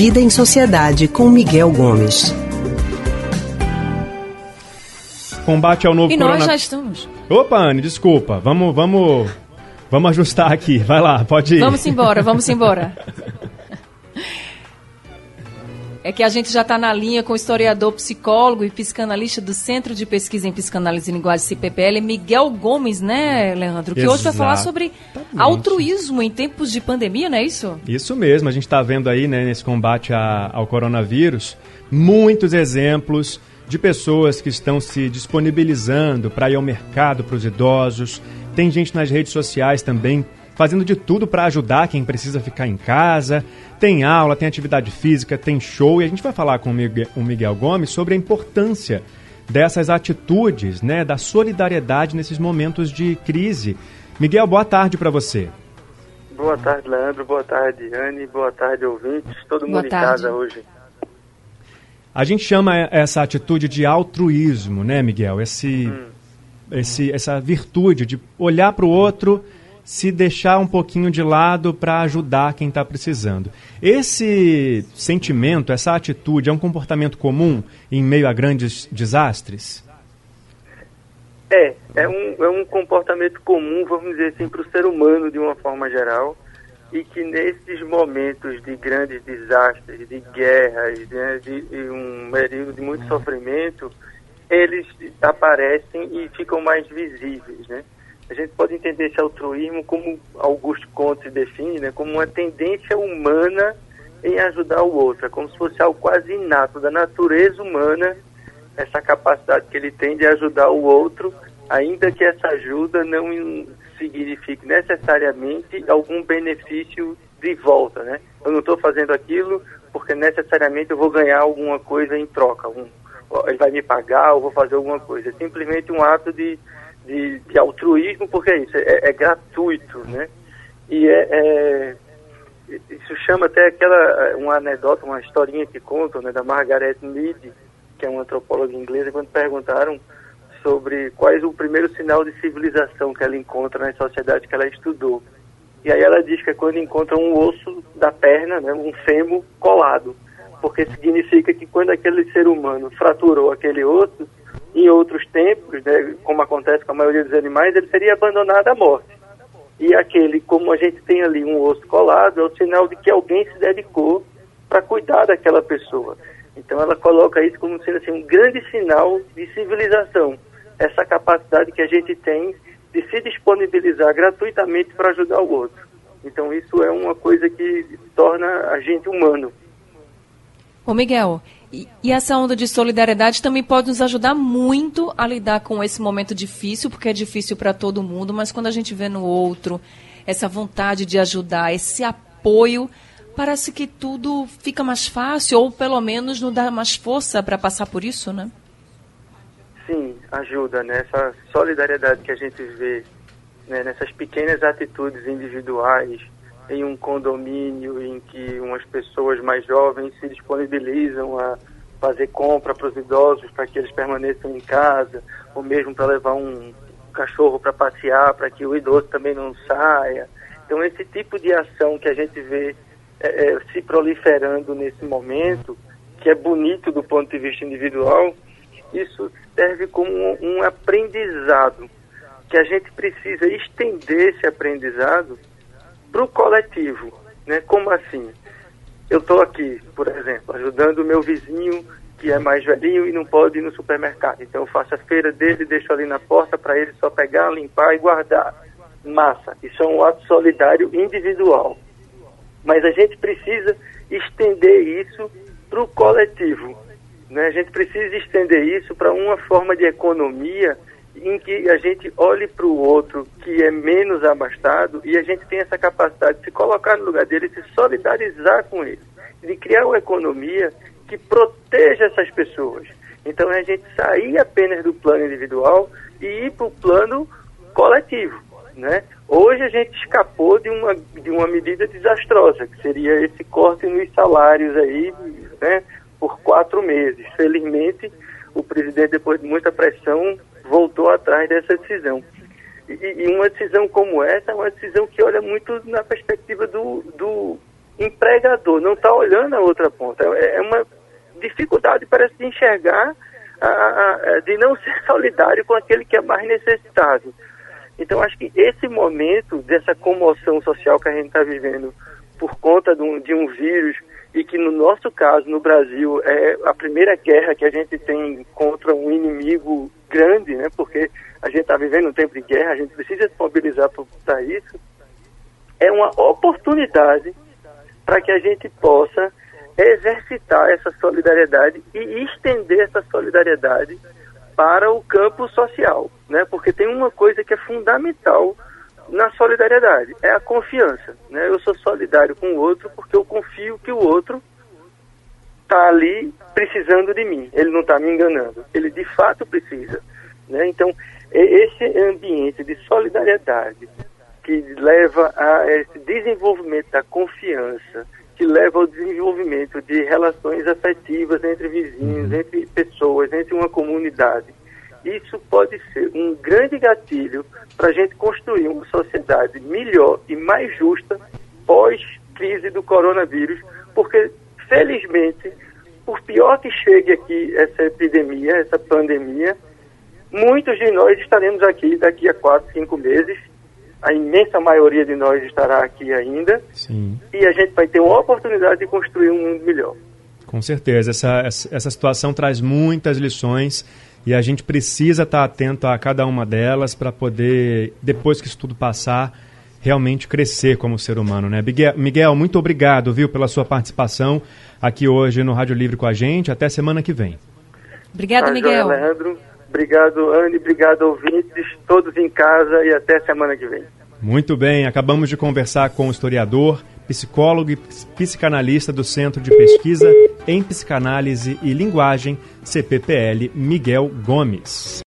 Vida em Sociedade com Miguel Gomes. Combate ao novo E corona... nós já estamos. Opa, Anne, desculpa. Vamos, vamos, vamos ajustar aqui. Vai lá, pode ir. Vamos embora, vamos embora. É que a gente já está na linha com o historiador, psicólogo e psicanalista do Centro de Pesquisa em Psicanálise e Linguagem CPPL, Miguel Gomes, né, Leandro? Que hoje vai falar sobre altruísmo em tempos de pandemia, não é isso? Isso mesmo, a gente está vendo aí, né, nesse combate a, ao coronavírus, muitos exemplos de pessoas que estão se disponibilizando para ir ao mercado para os idosos. Tem gente nas redes sociais também fazendo de tudo para ajudar quem precisa ficar em casa. Tem aula, tem atividade física, tem show. E a gente vai falar com o Miguel Gomes sobre a importância dessas atitudes, né, da solidariedade nesses momentos de crise. Miguel, boa tarde para você. Boa tarde, Leandro. Boa tarde, Anne. Boa tarde, ouvintes. Todo mundo em casa hoje. A gente chama essa atitude de altruísmo, né, Miguel? Esse, hum. esse, essa virtude de olhar para o outro se deixar um pouquinho de lado para ajudar quem está precisando. Esse sentimento, essa atitude, é um comportamento comum em meio a grandes desastres? É, é um, é um comportamento comum, vamos dizer assim, para o ser humano de uma forma geral, e que nesses momentos de grandes desastres, de guerras, né, de, de um período de muito sofrimento, eles aparecem e ficam mais visíveis, né? a gente pode entender esse altruísmo como Augusto Conte define, né, como uma tendência humana em ajudar o outro, é como se fosse algo quase inato da natureza humana, essa capacidade que ele tem de ajudar o outro, ainda que essa ajuda não signifique necessariamente algum benefício de volta, né? Eu não estou fazendo aquilo porque necessariamente eu vou ganhar alguma coisa em troca, um, ele vai me pagar, ou vou fazer alguma coisa. É simplesmente um ato de de, de altruísmo, porque é isso, é, é gratuito, né? E é, é, isso chama até aquela, uma anedota, uma historinha que contam, né, da Margaret Mead, que é uma antropóloga inglesa, quando perguntaram sobre quais o primeiro sinal de civilização que ela encontra na sociedade que ela estudou. E aí ela diz que é quando encontra um osso da perna, né, um fêmur colado, porque significa que quando aquele ser humano fraturou aquele osso, em outros tempos, né, como acontece com a maioria dos animais, ele seria abandonado à morte. E aquele, como a gente tem ali um osso colado, é o sinal de que alguém se dedicou para cuidar daquela pessoa. Então ela coloca isso como sendo assim, um grande sinal de civilização, essa capacidade que a gente tem de se disponibilizar gratuitamente para ajudar o outro. Então isso é uma coisa que torna a gente humano. Ô Miguel, e, e, essa onda de solidariedade também pode nos ajudar muito a lidar com esse momento difícil, porque é difícil para todo mundo, mas quando a gente vê no outro essa vontade de ajudar, esse apoio, parece que tudo fica mais fácil, ou pelo menos nos dá mais força para passar por isso, né? Sim, ajuda, né? Essa solidariedade que a gente vê né? nessas pequenas atitudes individuais, em um condomínio em que umas pessoas mais jovens se disponibilizam a fazer compra para os idosos para que eles permaneçam em casa, ou mesmo para levar um cachorro para passear, para que o idoso também não saia. Então, esse tipo de ação que a gente vê é, é, se proliferando nesse momento, que é bonito do ponto de vista individual, isso serve como um, um aprendizado, que a gente precisa estender esse aprendizado para o coletivo. Né? Como assim? Eu estou aqui, por exemplo, ajudando o meu vizinho que é mais velhinho e não pode ir no supermercado. Então eu faço a feira dele, deixo ali na porta para ele só pegar, limpar e guardar. Massa. Isso é um ato solidário individual. Mas a gente precisa estender isso para o coletivo. Né? A gente precisa estender isso para uma forma de economia em que a gente olhe para o outro que é menos abastado e a gente tem essa capacidade de se colocar no lugar dele, se solidarizar com ele, de criar uma economia que proteja essas pessoas. Então é a gente sair apenas do plano individual e ir para o plano coletivo, né? Hoje a gente escapou de uma, de uma medida desastrosa, que seria esse corte nos salários aí, né, por quatro meses. Felizmente, o presidente, depois de muita pressão, voltou atrás dessa decisão. E, e, uma decisão como essa é uma decisão que olha muito na perspectiva do, do empregador não está olhando a outra ponta. É, é uma dificuldade, parece, de enxergar, a, a, de não ser solidário com aquele que é mais necessitado. Então, acho que esse momento dessa comoção social que a gente está vivendo por conta de um, de um vírus e que no nosso caso, no Brasil, é a primeira guerra que a gente tem contra um inimigo grande, né? Porque a gente está vivendo um tempo de guerra, a gente precisa se mobilizar para isso. É uma oportunidade para que a gente possa exercitar essa solidariedade e estender essa solidariedade para o campo social, né? Porque tem uma coisa que é fundamental na solidariedade, é a confiança, né? Eu sou solidário com o outro porque eu confio que o outro está ali precisando de mim, ele não está me enganando, ele de fato precisa, né? Então, esse ambiente de solidariedade que leva a esse desenvolvimento da confiança, que leva ao desenvolvimento de relações afetivas entre vizinhos, uhum. entre pessoas, entre uma comunidade. Isso pode ser um grande gatilho para a gente construir uma sociedade melhor e mais justa pós-crise do coronavírus, porque, felizmente, por pior que chegue aqui essa epidemia, essa pandemia, muitos de nós estaremos aqui daqui a quatro, cinco meses a imensa maioria de nós estará aqui ainda. Sim. E a gente vai ter uma oportunidade de construir um mundo melhor. Com certeza. Essa, essa situação traz muitas lições e a gente precisa estar atento a cada uma delas para poder, depois que isso tudo passar, realmente crescer como ser humano, né? Miguel, muito obrigado, viu, pela sua participação aqui hoje no Rádio Livre com a gente. Até semana que vem. Obrigada, tá, Miguel. Leandro. Obrigado, Anne. Obrigado, ouvintes, todos em casa e até semana que vem. Muito bem, acabamos de conversar com o historiador, psicólogo e psicanalista do Centro de Pesquisa em Psicanálise e Linguagem, CPPL, Miguel Gomes.